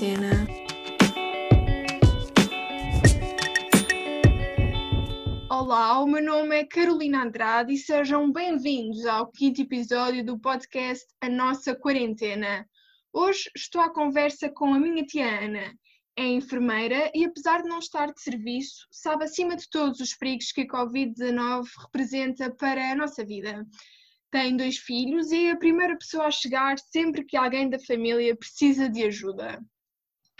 quarentena. Olá, o meu nome é Carolina Andrade e sejam bem-vindos ao quinto episódio do podcast A Nossa Quarentena. Hoje estou à conversa com a minha tia Ana. É enfermeira e, apesar de não estar de serviço, sabe acima de todos os perigos que a Covid-19 representa para a nossa vida. Tem dois filhos e é a primeira pessoa a chegar sempre que alguém da família precisa de ajuda.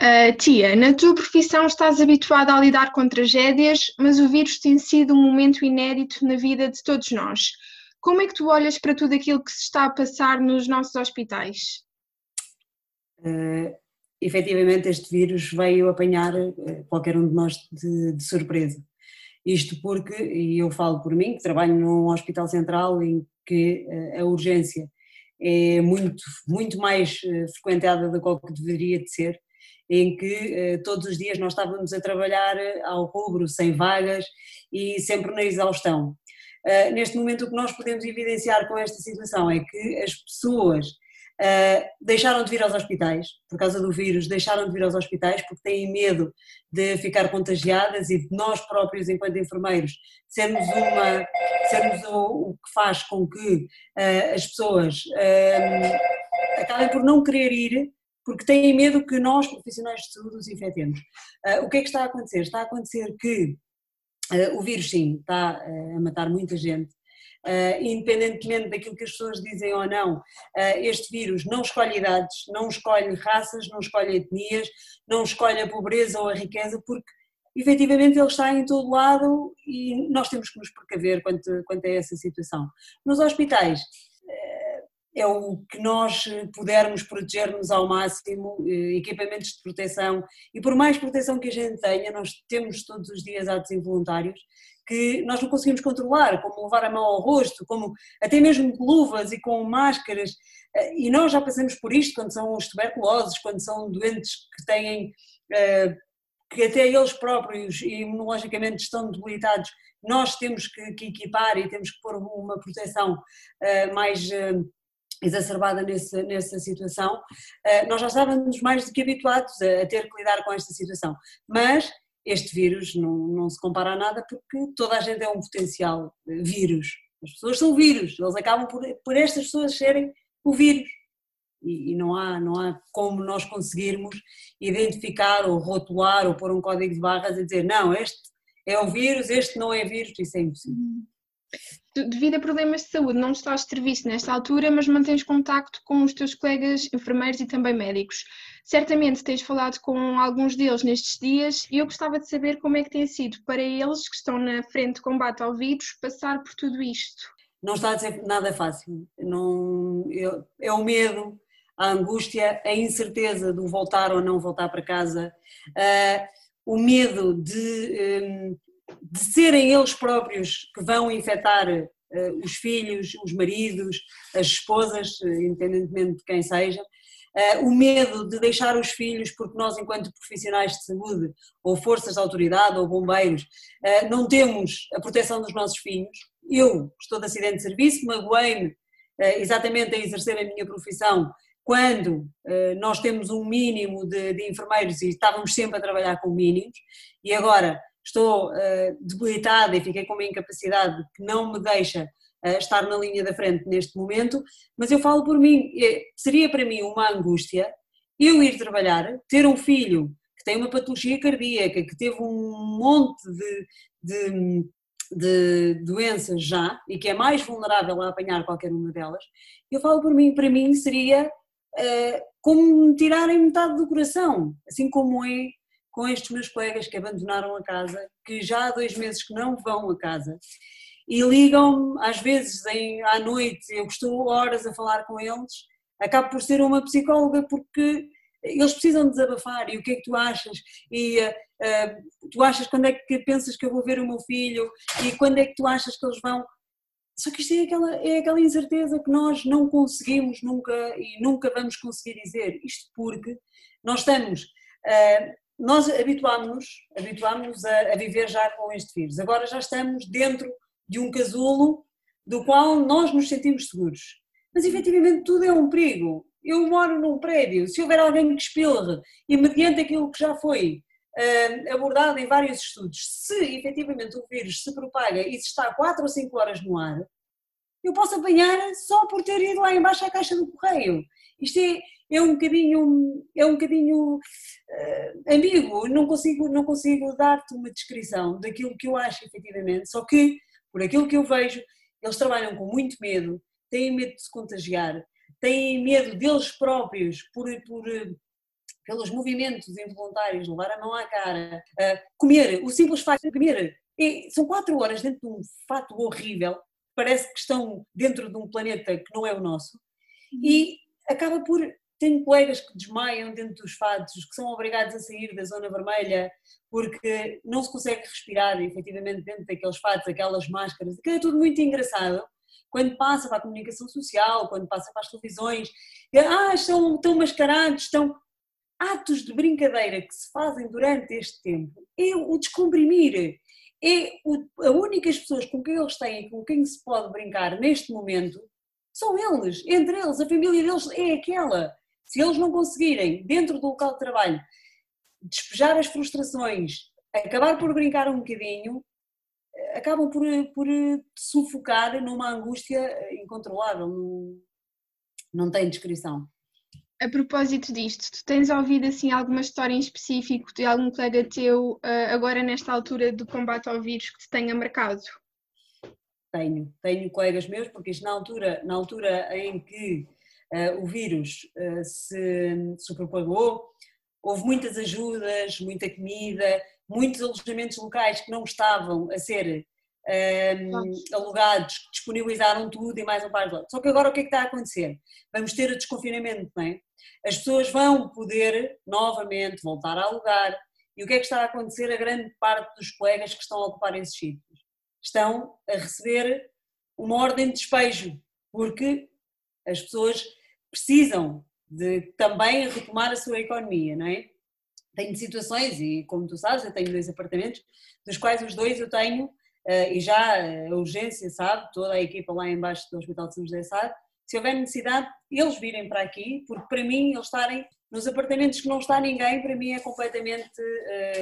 Uh, tia, na tua profissão estás habituada a lidar com tragédias, mas o vírus tem sido um momento inédito na vida de todos nós. Como é que tu olhas para tudo aquilo que se está a passar nos nossos hospitais? Uh, efetivamente, este vírus veio apanhar uh, qualquer um de nós de, de, surpresa. Isto porque, e eu falo por mim, que trabalho num hospital central em que a urgência é muito, muito mais frequentada do que deveria de ser, em que todos os dias nós estávamos a trabalhar ao rubro, sem vagas e sempre na exaustão. neste momento, o que nós podemos evidenciar com esta situação é que as pessoas Uh, deixaram de vir aos hospitais por causa do vírus, deixaram de vir aos hospitais porque têm medo de ficar contagiadas e de nós próprios, enquanto enfermeiros, sermos, uma, sermos o, o que faz com que uh, as pessoas uh, acabem por não querer ir porque têm medo que nós, profissionais de saúde, os infectemos. o que é que está a acontecer? Está a acontecer que o vírus, sim, está a matar muita gente, Uh, independentemente daquilo que as pessoas dizem ou não, uh, este vírus não escolhe idades, não escolhe raças, não escolhe etnias, não escolhe a pobreza ou a riqueza, porque efetivamente ele está em todo lado e nós temos que nos precaver quanto, quanto a essa situação. Nos hospitais, uh, é o que nós pudermos proteger-nos ao máximo, equipamentos de proteção, e por mais proteção que a gente tenha, nós temos todos os dias atos involuntários, que nós não conseguimos controlar, como levar a mão ao rosto, como até mesmo com luvas e com máscaras, eh, e nós já passamos por isto quando são os tuberculosos, quando são doentes que têm, eh, que até eles próprios imunologicamente estão debilitados, nós temos que, equipar e temos que pôr uma proteção eh, mais exacerbada nessa, nessa situação, nós já estávamos mais do que habituados a, ter que lidar com esta situação, mas este vírus não, não se compara a nada porque toda a gente é um potencial vírus. As pessoas são vírus, eles acabam por, por estas pessoas serem o vírus. E, e, não, há, não há como nós conseguirmos identificar ou rotular ou pôr um código de barras e dizer não, este é o vírus, este não é vírus, isso é impossível. Devido a problemas de saúde, não estás de serviço nesta altura, mas mantens contacto com os teus colegas enfermeiros e também médicos. Certamente tens falado com alguns deles nestes dias e eu gostava de saber como é que tem sido para eles que estão na frente de combate ao vírus passar por tudo isto. Não está a ser nada fácil. Não, é o medo, a angústia, a incerteza do voltar ou não voltar para casa, uh, o medo de um, de serem eles próprios que vão infectar uh, os filhos, os maridos, as esposas, uh, independentemente de quem seja, uh, o medo de deixar os filhos, porque nós, enquanto profissionais de saúde, ou forças de autoridade, ou bombeiros, não temos a proteção dos nossos filhos. Eu estou de acidente de serviço, magoei-me exatamente a exercer a minha profissão quando nós temos um mínimo de, de enfermeiros e estávamos sempre a trabalhar com mínimos, e agora estou uh, debilitada e fiquei com uma incapacidade que não me deixa uh, estar na linha da frente neste momento, mas eu falo por mim, seria para mim uma angústia eu ir trabalhar, ter um filho que tem uma patologia cardíaca, que teve um monte de, de, de doenças já e que é mais vulnerável a apanhar qualquer uma delas, eu falo por mim, para mim seria uh, como me tirarem metade do coração, assim como é com estes meus colegas que abandonaram a casa, que já há dois meses que não vão a casa e ligam-me às vezes em, à noite, eu estou horas a falar com eles, acabo por ser uma psicóloga porque eles precisam desabafar e o que é que tu achas? E uh, tu achas quando é que pensas que eu vou ver o meu filho? E quando é que tu achas que eles vão? Só que isto é aquela, é aquela incerteza que nós não conseguimos nunca e nunca vamos conseguir dizer. Isto porque nós estamos uh, nós habituámos-nos habituámos a, a, viver já com este vírus. Agora já estamos dentro de um casulo do qual nós nos sentimos seguros. Mas efetivamente tudo é um perigo. eu moro num prédio, se houver alguém que espirre e mediante aquilo que já foi uh, abordado em vários estudos, se efetivamente o vírus se propaga e se está 4 ou 5 horas no ar, eu posso apanhar só por ter ido lá embaixo à caixa do correio. Isto é, é um bocadinho, é um bocadinho uh, ambíguo, não consigo, não consigo dar-te uma descrição daquilo que eu acho efetivamente, só que, por aquilo que eu vejo, eles trabalham com muito medo, têm medo de se contagiar, têm medo deles próprios por, por pelos movimentos involuntários, levar a mão à cara, uh, comer, o simples facto de comer. E são quatro horas dentro de um fato horrível, parece que estão dentro de um planeta que não é o nosso, e acaba por. Tenho colegas que desmaiam dentro dos fatos, que são obrigados a sair da zona vermelha porque não se consegue respirar efetivamente dentro daqueles fatos, aquelas máscaras, aquilo é tudo muito engraçado. Quando passa para a comunicação social, quando passa para as televisões, ah, estão, estão mascarados, estão atos de brincadeira que se fazem durante este tempo é o descomprimir. É o, a únicas pessoas com quem eles têm, com quem se pode brincar neste momento, são eles, entre eles, a família deles é aquela. Se eles não conseguirem, dentro do local de trabalho, despejar as frustrações, acabar por brincar um bocadinho, acabam por, por sufocar numa angústia incontrolável, não, não tem descrição a propósito disto, tu tens ouvido assim alguma história em específico de algum colega teu agora nesta altura do combate ao vírus que te tenha marcado? Tenho, tenho colegas meus, porque isto na altura, na altura em que o vírus uh, se, se propagou, houve muitas ajudas, muita comida, muitos alojamentos locais que não estavam a ser um, alugados, disponibilizaram tudo e mais um par de outros. Só que agora o que é que está a acontecer? Vamos ter o desconfinamento, não é? as pessoas vão poder novamente voltar a alugar. E o que é que está a acontecer a grande parte dos colegas que estão a ocupar esses sítios? Estão a receber uma ordem de despejo, porque as pessoas precisam de também retomar a sua economia, não é? Tenho situações, e como tu sabes, eu tenho dois apartamentos, dos quais os dois eu tenho, eh, e já a urgência, sabe, toda a equipa lá embaixo do Hospital de São José sabe, se houver necessidade, eles virem para aqui, porque para mim eles estarem nos apartamentos que não está ninguém, para mim é completamente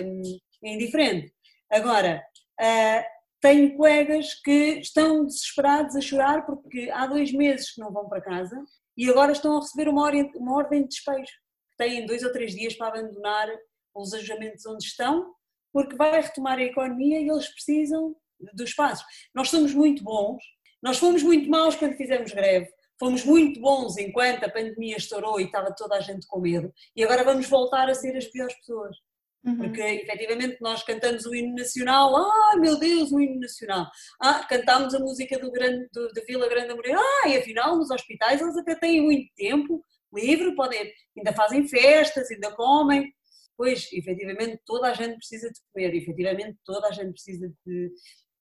um, indiferente. Agora, uh, tenho colegas que estão desesperados a chorar porque há dois meses que não vão para casa e agora estão a receber uma ordem, uma ordem de despejo. Têm dois ou três dias para abandonar os alojamentos onde estão, porque vai retomar a economia e eles precisam dos espaços. Nós somos muito bons, nós fomos muito maus quando fizemos greve, fomos muito bons enquanto a pandemia estourou e estava toda a gente com medo, e agora vamos voltar a ser as piores pessoas. Uhum. Porque efetivamente nós cantamos o hino nacional, ah meu Deus, o hino nacional. Ah, cantámos a música do grande, do, da Vila Grande Moreira, ah, e afinal nos hospitais eles até têm muito tempo livre, podem, ainda fazem festas, ainda comem. Pois, efetivamente, toda a gente precisa de comer, efetivamente, toda a gente precisa de,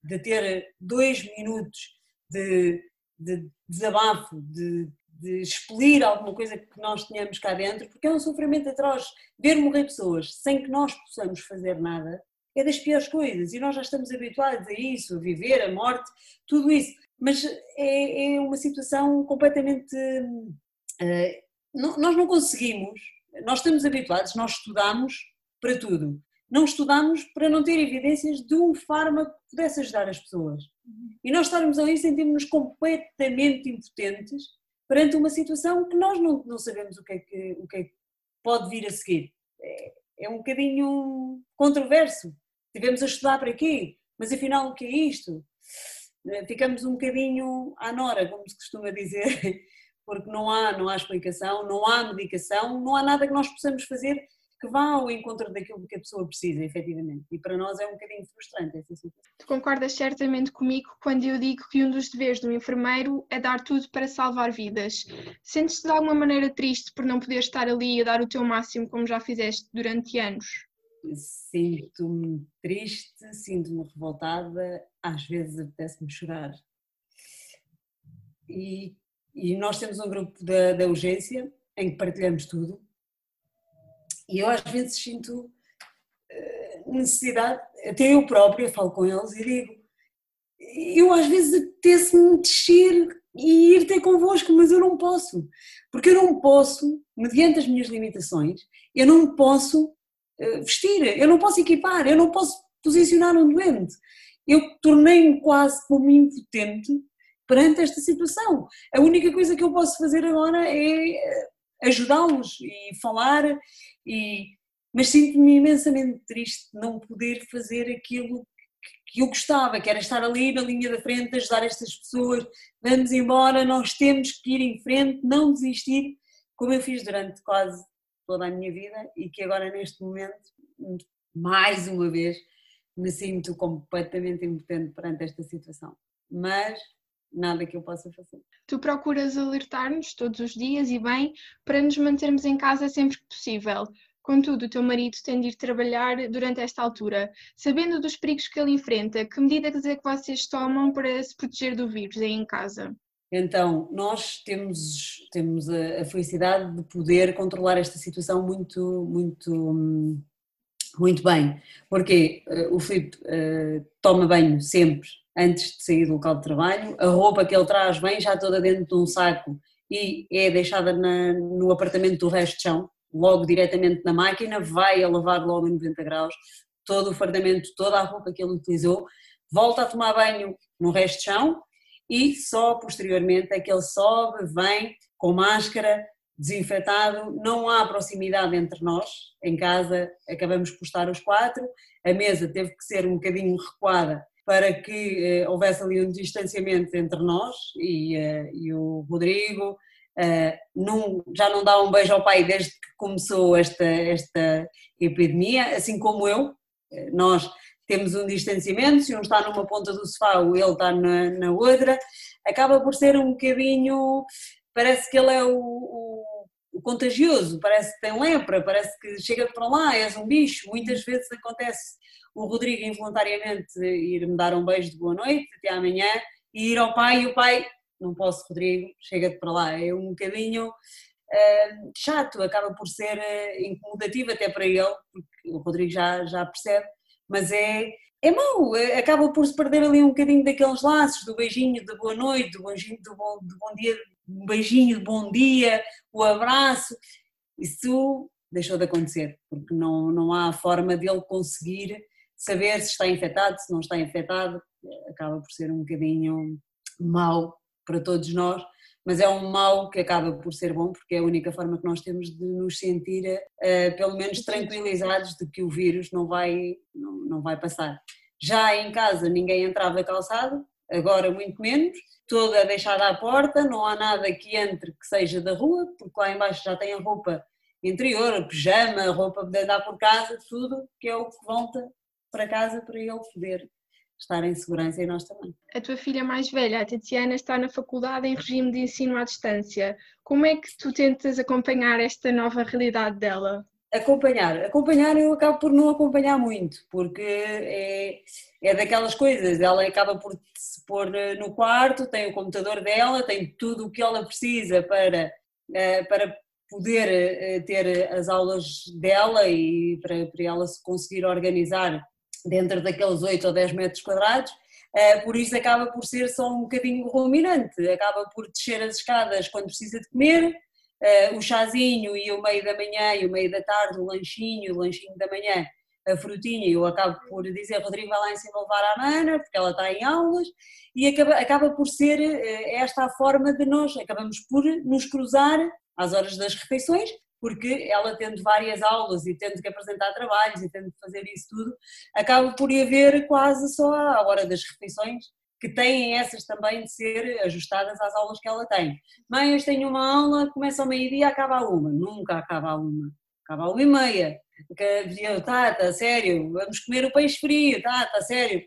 de ter dois minutos de, de desabafo, de, de expelir alguma coisa que nós tenhamos cá dentro, porque é um sofrimento atroz. Ver morrer pessoas sem que nós possamos fazer nada é das piores coisas e nós já estamos habituados a isso, a viver, a morte, tudo isso. Mas é, é uma situação completamente. Uh, não, nós não conseguimos, nós estamos habituados, nós estudamos para tudo. Não estudamos para não ter evidências de um fármaco que pudesse ajudar as pessoas. E nós estarmos ali sentimos-nos completamente impotentes perante uma situação que nós não, não sabemos o que, é que, o que é que pode vir a seguir. É, é um bocadinho controverso. Tivemos a estudar para quê? Mas afinal o que é isto? Eh, ficamos um bocadinho à nora, como se costuma dizer, porque não há, não há explicação, não há medicação, não há nada que nós possamos fazer que vá ao encontro daquilo que a pessoa precisa, efetivamente. E para nós é um bocadinho frustrante essa situação. Tu concordas certamente comigo quando eu digo que um dos deveres do enfermeiro é dar tudo para salvar vidas. Sentes-te de alguma maneira triste por não poder estar ali a dar o teu máximo como já fizeste durante anos? Sinto-me triste, sinto-me revoltada, às vezes apetece-me chorar. E, e, nós temos um grupo da, da urgência em que partilhamos tudo, e eu às vezes sinto eh, necessidade, até eu própria falo com eles e digo, eu às vezes apetece-me descer e ir ter convosco, mas eu não posso, porque eu não posso, mediante as minhas limitações, eu não posso uh, vestir, eu não posso equipar, eu não posso posicionar um doente. Eu tornei-me quase como impotente perante esta situação. A única coisa que eu posso fazer agora é eh, ajudá-los e falar, e... mas sinto-me imensamente triste não poder fazer aquilo que eu gostava, que era estar ali na linha da frente, ajudar estas pessoas, vamos embora, nós temos que ir em frente, não desistir, como eu fiz durante quase toda a minha vida e que agora neste momento, mais uma vez, me sinto completamente impotente perante esta situação. Mas nada que eu possa fazer. Tu procuras alertar-nos todos os dias e bem para nos mantermos em casa sempre que possível. Contudo, o teu marido tem de ir trabalhar durante esta altura. Sabendo dos perigos que ele enfrenta, que medidas é que vocês tomam para se proteger do vírus aí em casa? Então, nós temos, temos a, a felicidade de poder controlar esta situação muito, muito, muito bem. Porque uh, o Filipe uh, toma banho sempre antes de sair do local de trabalho, a roupa que ele traz vem já toda dentro de um saco e é deixada na, no apartamento do resto de chão, logo diretamente na máquina, vai a lavar logo em 90 graus, todo o fardamento, toda a roupa que ele utilizou, volta a tomar banho no resto de chão e só posteriormente é que ele sobe, vem com máscara, desinfetado, não há proximidade entre nós, em casa acabamos por estar os quatro, a mesa teve que ser um bocadinho recuada para que eh, houvesse ali um distanciamento entre nós e, eh, e o Rodrigo, Uh, não, já não dá um beijo ao pai desde que começou esta, esta epidemia, assim como eu. Nós temos um distanciamento, se um está numa ponta do sofá ou ele está na, na outra, acaba por ser um bocadinho. Parece que ele é o, o, o, contagioso, parece que tem lepra, parece que chega para lá, és um bicho. Muitas vezes acontece o Rodrigo involuntariamente ir-me dar um beijo de boa noite, até amanhã, e ir ao pai e o pai não posso, Rodrigo, chega-te para lá. É um bocadinho uh, chato, acaba por ser uh, incomodativo até para ele, porque o Rodrigo já, já percebe, mas é, é mau, é, acaba por se perder ali um bocadinho daqueles laços, do beijinho de boa noite, do de bom, de bom dia, um beijinho de bom dia, o abraço, isso deixou de acontecer, porque não, não há forma dele conseguir saber se está infectado, se não está infectado, acaba por ser um bocadinho mau para todos nós, mas é um mal que acaba por ser bom, porque é a única forma que nós temos de nos sentir, uh, pelo menos, tranquilizados de que o vírus não vai, não, não vai passar. Já em casa ninguém entrava calçado, agora muito menos, toda deixada à porta, não há nada que entre que seja da rua, porque lá embaixo já tem a roupa interior, pijama, roupa de andar por casa, tudo que é o que volta para casa para ele poder estar em segurança e nós também. A tua filha mais velha, a Tatiana, está na faculdade em regime de ensino à distância. Como é que tu tentas acompanhar esta nova realidade dela? Acompanhar. Acompanhar eu acabo por não acompanhar muito, porque é, é daquelas coisas, ela acaba por se pôr eh, no quarto, tem o computador dela, tem tudo o que ela precisa para, eh, para poder eh, ter as aulas dela e para, para ela se conseguir organizar dentro daqueles 8 ou 10 metros quadrados, por isso acaba por ser só um bocadinho ruminante, acaba por descer as escadas quando precisa de comer, o chazinho e o meio da manhã e o meio da tarde, o lanchinho, o lanchinho da manhã, a frutinha, eu acabo por dizer, Rodrigo vai lá em cima levar a mana, porque ela está em aulas, e acaba, acaba por ser eh, esta a forma de nós, acabamos por nos cruzar às horas das refeições, porque ela tendo várias aulas e tendo que apresentar trabalhos e tendo que fazer isso tudo, acaba por haver quase só a hora das refeições, que têm essas também de ser ajustadas às aulas que ela tem. Mãe, hoje tenho uma aula, começa ao meio-dia, acaba a uma. Nunca acaba a uma. Acaba a uma e meia. Eu, tá, tá, sério, vamos comer o peixe frio, tá, tá, sério.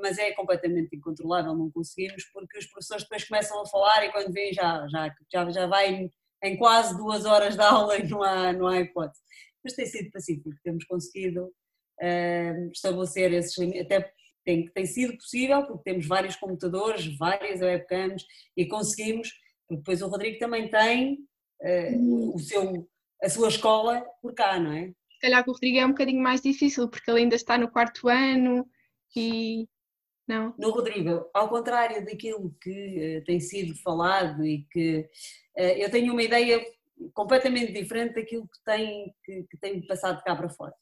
Mas é completamente incontrolável, não conseguimos, porque os professores depois começam a falar e quando vêm já, já, já, já vai em quase duas horas de aula e não há, não há hipótese. Mas tem sido pacífico, temos conseguido uh, estabelecer esses limites, até tem, tem sido possível porque temos vários computadores, várias webcams e conseguimos, porque depois o Rodrigo também tem uh, o seu, a sua escola por cá, não é? Se calhar com o Rodrigo é um bocadinho mais difícil porque ele ainda está no quarto ano e Não. No Rodrigo, ao contrário daquilo que uh, tem sido falado e que uh, eu tenho uma ideia completamente diferente daquilo que tem, que, que tem passado de cá para fora.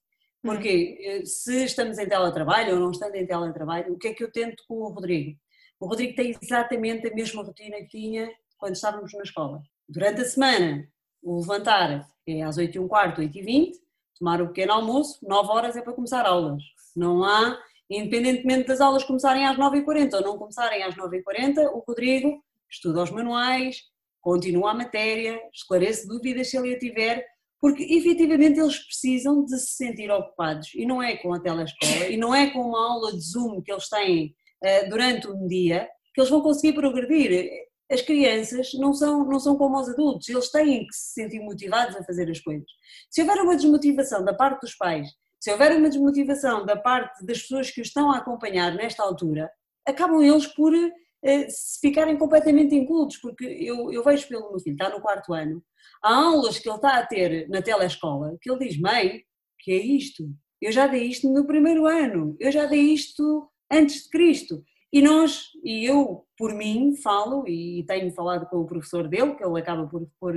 Porque se estamos em teletrabalho ou não estando em teletrabalho, o que é que eu tento com o Rodrigo? O Rodrigo tem exatamente a mesma rotina que tinha quando estávamos na escola. Durante a semana, o levantar é às 8 e um quarto, 8 e 20, tomar o pequeno almoço, 9 horas é para começar aulas. Não há, independentemente das aulas começarem às 9h40 ou não começarem às 9h40, o Rodrigo estuda os manuais, continua a matéria, esclarece dúvidas se ele a tiver, porque efetivamente eles precisam de se sentir ocupados e não é com a telescola e não é com uma aula de Zoom que eles têm uh, durante um dia que eles vão conseguir progredir. As crianças não são, não são como os adultos, eles têm que se sentir motivados a fazer as coisas. Se houver uma desmotivação da parte dos pais, se houver uma desmotivação da parte das pessoas que os estão a acompanhar nesta altura, acabam eles por eh, ficarem completamente incultos, porque eu, eu vejo pelo meu filho, está no quarto ano, há aulas que ele está a ter na telescola, que ele diz, mãe, que é isto? Eu já dei isto no primeiro ano, eu já dei isto antes de Cristo. E nós, e eu por mim falo, e tenho falado com o professor dele, que ele acaba por pôr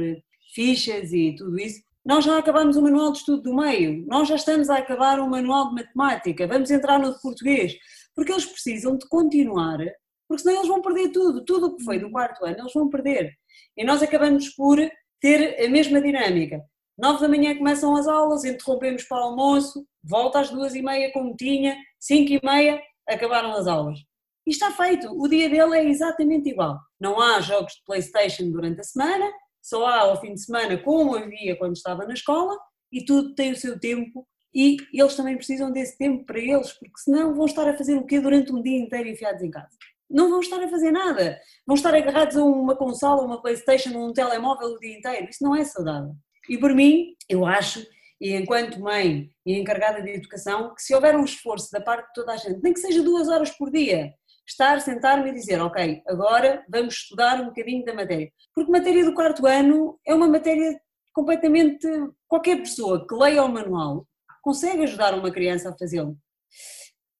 fichas e tudo isso, nós já acabamos o manual de estudo do meio, nós já estamos a acabar o manual de matemática, vamos entrar no de português, porque eles precisam de continuar, porque senão eles vão perder tudo, tudo o que foi do quarto ano, eles vão perder. E nós acabamos por ter a mesma dinâmica. Nove da manhã começam as aulas, interrompemos para o almoço, volta às duas e meia como tinha, cinco e meia, acabaram as aulas. E está feito, o dia dele é exatamente igual. Não há jogos de Playstation durante a semana, só há ao fim de semana como havia quando estava na escola e tudo tem o seu tempo e eles também precisam desse tempo para eles, porque senão vão estar a fazer o quê durante um dia inteiro enfiados em casa? Não vão estar a fazer nada, vão estar agarrados a uma consola, uma Playstation, um telemóvel o dia inteiro, isso não é saudável. E por mim, eu acho e enquanto mãe e encarregada de educação, que se houver um esforço da parte de toda a gente, nem que seja duas horas por dia, estar, sentar-me e dizer, ok, agora vamos estudar um bocadinho da matéria. Porque matéria do quarto ano é uma matéria completamente. qualquer pessoa que leia o manual consegue ajudar uma criança a fazê-lo.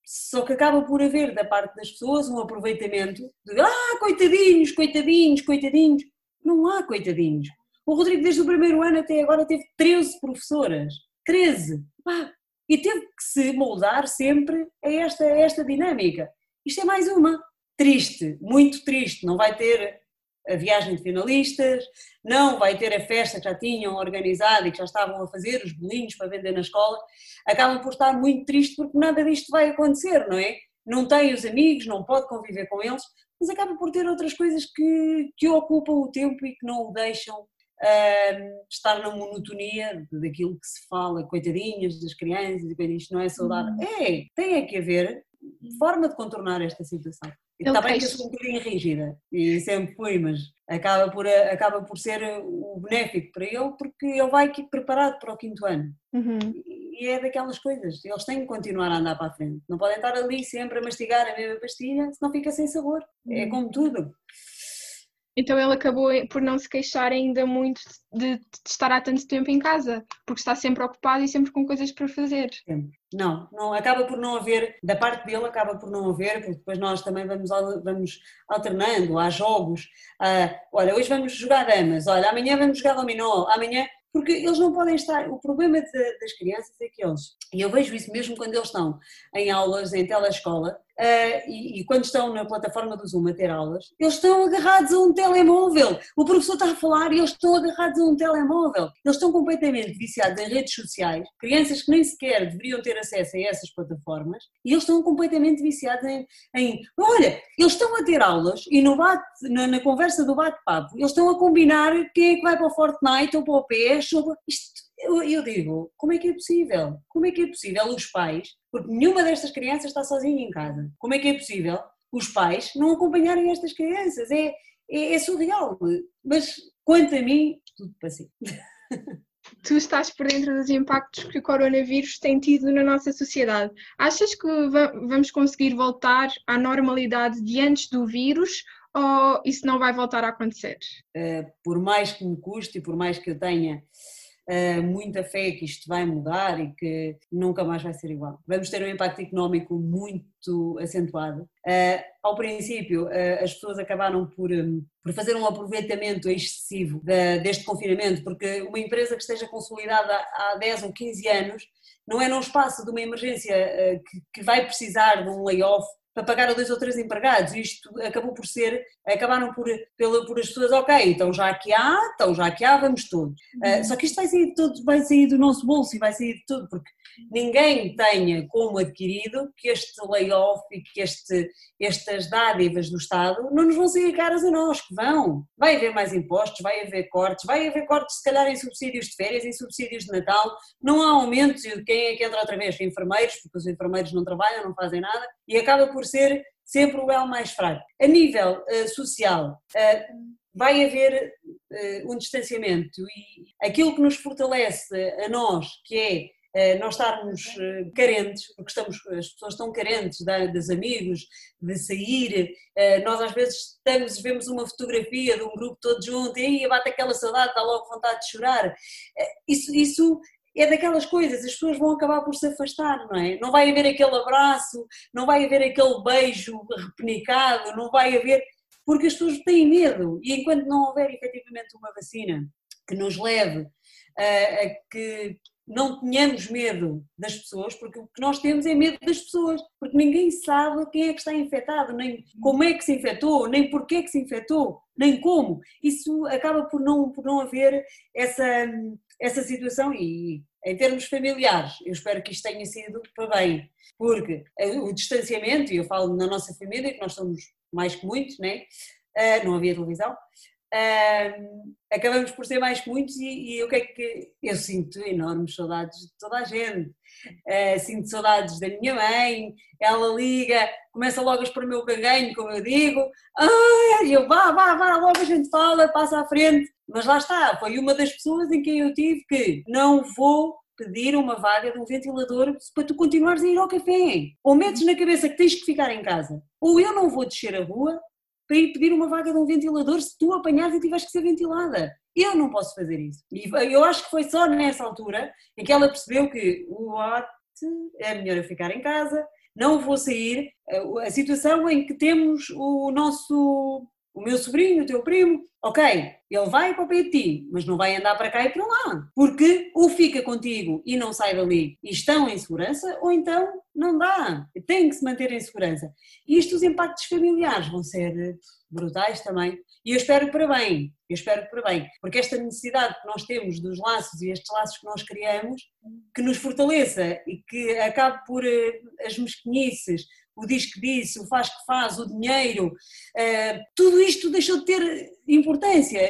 Só que acaba por haver da parte das pessoas um aproveitamento de ah, coitadinhos, coitadinhos, coitadinhos. Não há coitadinhos. O Rodrigo, desde o primeiro ano até agora, teve 13 professoras. 13! Ah, e teve que se moldar sempre a esta, a esta dinâmica. Isto é mais uma. Triste, muito triste. Não vai ter a viagem de finalistas, não vai ter a festa que já tinham organizado e que já estavam a fazer, os bolinhos para vender na escola. Acabam por estar muito tristes porque nada disto vai acontecer, não é? Não tem os amigos, não pode conviver com eles, mas acaba por ter outras coisas que, que ocupam o tempo e que não o deixam uh, estar na monotonia daquilo que se fala, coitadinhas das crianças, isto não é saudável. Uhum. É, tem é que haver forma de contornar esta situação. Está bem que eu sou um bocadinho rígida e sempre fui, mas acaba por, acaba por ser o benéfico para ele porque ele vai preparado para o quinto ano. Uhum. E é daquelas coisas, eles têm que continuar a andar para a frente. Não podem estar ali sempre a mastigar a mesma pastilha, senão fica sem sabor. É uhum. É como tudo. Então ele acabou por não se queixar ainda muito de, de, estar há tanto tempo em casa, porque está sempre ocupado e sempre com coisas para fazer. Não, não acaba por não haver, da parte dele acaba por não haver, porque depois nós também vamos, vamos alternando, há jogos, olha, hoje vamos jogar damas, olha, amanhã vamos jogar dominó, amanhã porque eles não podem estar. O problema de, das crianças é que eles, e eu vejo isso mesmo quando eles estão em aulas, em telescola, uh, e, e, quando estão na plataforma do Zoom a ter aulas, eles estão agarrados a um telemóvel. O professor está a falar e eles estão agarrados a um telemóvel. Eles estão completamente viciados em redes sociais, crianças que nem sequer deveriam ter acesso a essas plataformas, e eles estão completamente viciados em. em olha, eles estão a ter aulas e no bate, na, na conversa do bate-papo, eles estão a combinar quem é que vai para o Fortnite ou para o PS. Ou, isto, eu, eu, digo, como é que é possível? Como é que é possível os pais, porque nenhuma destas crianças está sozinha em casa, como é que é possível os pais não acompanharem estas crianças? É, é, é surreal, mas quanto a mim, tudo passei. Tu estás por dentro dos impactos que o coronavírus tem tido na nossa sociedade. Achas que vamos conseguir voltar à normalidade de antes do vírus ou isso não vai voltar a acontecer? Uh, por mais que me custe e por mais que eu tenha uh, muita fé que isto vai mudar e que nunca mais vai ser igual. Vamos ter um impacto económico muito acentuado. Uh, ao princípio, uh, as pessoas acabaram por, por fazer um aproveitamento excessivo de, deste confinamento, porque uma empresa que esteja consolidada há 10 ou 15 anos não é num espaço de uma emergência que vai precisar de um layoff para pagar a dois ou três empregados. Isto acabou por ser, acabaram por, pela, por as pessoas, ok, então já que há, então já que há, vamos todos. Uh, só que isto vai sair, todo, vai sair do nosso bolso e vai sair de tudo, porque ninguém tenha como adquirido que este layoff e que este, estas dádivas do Estado não nos vão sair caras a nós, que vão. Vai haver mais impostos, vai haver cortes, vai haver cortes se calhar em subsídios de férias, em subsídios de Natal, não há aumentos e quem é que entra outra vez? Enfermeiros, porque os enfermeiros não trabalham, não fazem nada, e acaba por ser sempre o elo mais fraco. A nível uh, social, uh, vai haver uh, um distanciamento e aquilo que nos fortalece a nós, que é nós estarmos carentes, porque estamos, as pessoas estão carentes de, dos amigos, de sair, nós às vezes estamos, vemos uma fotografia de um grupo todo junto e aí bate aquela saudade, dá logo vontade de chorar. Isso, isso é daquelas coisas, as pessoas vão acabar por se afastar, não é? Não vai haver aquele abraço, não vai haver aquele beijo repenicado, não vai haver, porque as pessoas têm medo e enquanto não houver efetivamente uma vacina que nos leve a, a que não tenhamos medo das pessoas, porque o que nós temos é medo das pessoas, porque ninguém sabe quem é que está infectado, nem como é que se infectou, nem porquê que se infectou, nem como. Isso acaba por não, por não haver essa, essa situação e em termos familiares, eu espero que isto tenha sido para bem, porque o distanciamento, e eu falo na nossa família, que nós somos mais que muitos, né? Ah, não havia televisão, Uh, acabamos por ser mais que muitos e, e o que é que eu sinto enormes saudades de toda a gente. Uh, sinto saudades da minha mãe, ela liga, começa logo a expor o meu caganho, como eu digo, ai, eu vá, vá, vá, logo a gente fala, passa à frente. Mas lá está, foi uma das pessoas em quem eu tive que não vou pedir uma vaga de um ventilador para tu continuares a ir ao café. Ou metes na cabeça que tens que ficar em casa, ou eu não vou descer a rua, para ir pedir uma vaga de um ventilador se tu apanhares e tiveres que ser ventilada. Eu não posso fazer isso. E eu acho que foi só nessa altura em que ela percebeu que o what é melhor eu ficar em casa, não vou sair. A situação em que temos o nosso o meu sobrinho, o teu primo, ok, ele vai para o ti, mas não vai andar para cá e para lá, porque ou fica contigo e não sai dali e estão em segurança, ou então não dá, tem que se manter em segurança. E isto, os impactos familiares vão ser brutais também, e eu espero para bem, eu espero para bem, porque esta necessidade que nós temos dos laços e estes laços que nós criamos, que nos fortaleça e que acabe por eh, as mesquinices, o diz que disse, o faz que faz, o dinheiro, uh, tudo isto deixou de ter importância.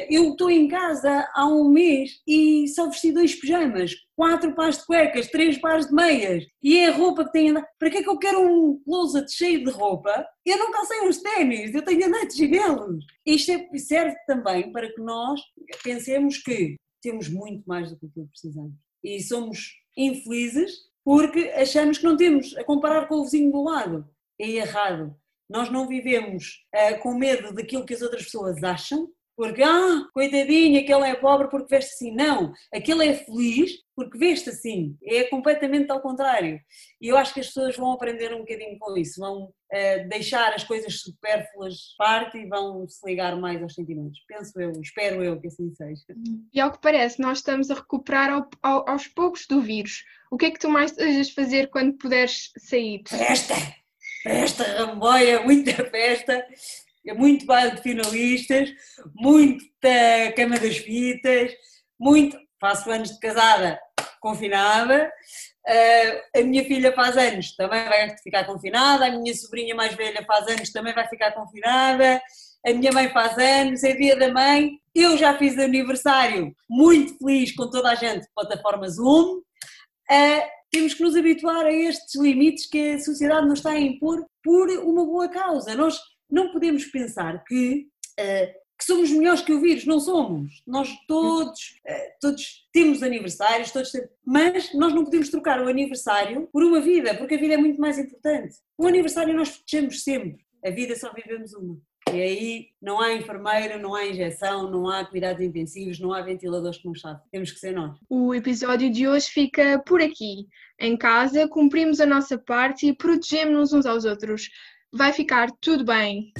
Eu estou em casa há um mês e só vesti dois pijamas, quatro pares de cuecas, três pares de meias e é a roupa que tenho andado. Para que é que eu quero um closet cheio de roupa? Eu não calcei uns ténis, eu tenho andado de chinelos. Isto é, serve também para que nós pensemos que temos muito mais do que precisamos e somos infelizes porque achamos que não temos a comparar com o vizinho do lado é errado. Nós não vivemos uh, com medo daquilo que as outras pessoas acham, porque, ah, coitadinho, aquele é pobre porque veste assim. Não, aquele é feliz porque veste assim. É completamente ao contrário. E eu acho que as pessoas vão aprender um bocadinho com isso, vão uh, deixar as coisas supérfluas de parte e vão se ligar mais aos sentimentos. Penso eu, espero eu que assim seja. E ao que parece, nós estamos a recuperar ao, ao, aos poucos do vírus. O que é que tu mais desejas fazer quando puderes sair? Festa! festa, ramboia, muita festa, muito baile de finalistas, muita cama das fitas, muito. Faço anos de casada confinada. Uh, a minha filha faz anos, também vai ficar confinada. A minha sobrinha mais velha faz anos, também vai ficar confinada. A minha mãe faz anos, é dia da mãe. Eu já fiz aniversário, muito feliz com toda a gente, plataforma Zoom. Uh, temos que nos habituar a estes limites que a sociedade nos está a impor por uma boa causa. Nós não podemos pensar que, uh, que somos melhores que o vírus, não somos. Nós todos, uh, todos temos aniversários, todos temos, mas nós não podemos trocar o aniversário por uma vida, porque a vida é muito mais importante. O aniversário nós festejamos sempre, a vida só vivemos uma. E aí não há enfermeira, não há injeção, não há cuidados intensivos, não há ventiladores como está. Temos que ser nós. O episódio de hoje fica por aqui. Em casa, cumprimos a nossa parte e protegemos-nos uns aos outros. Vai ficar tudo bem.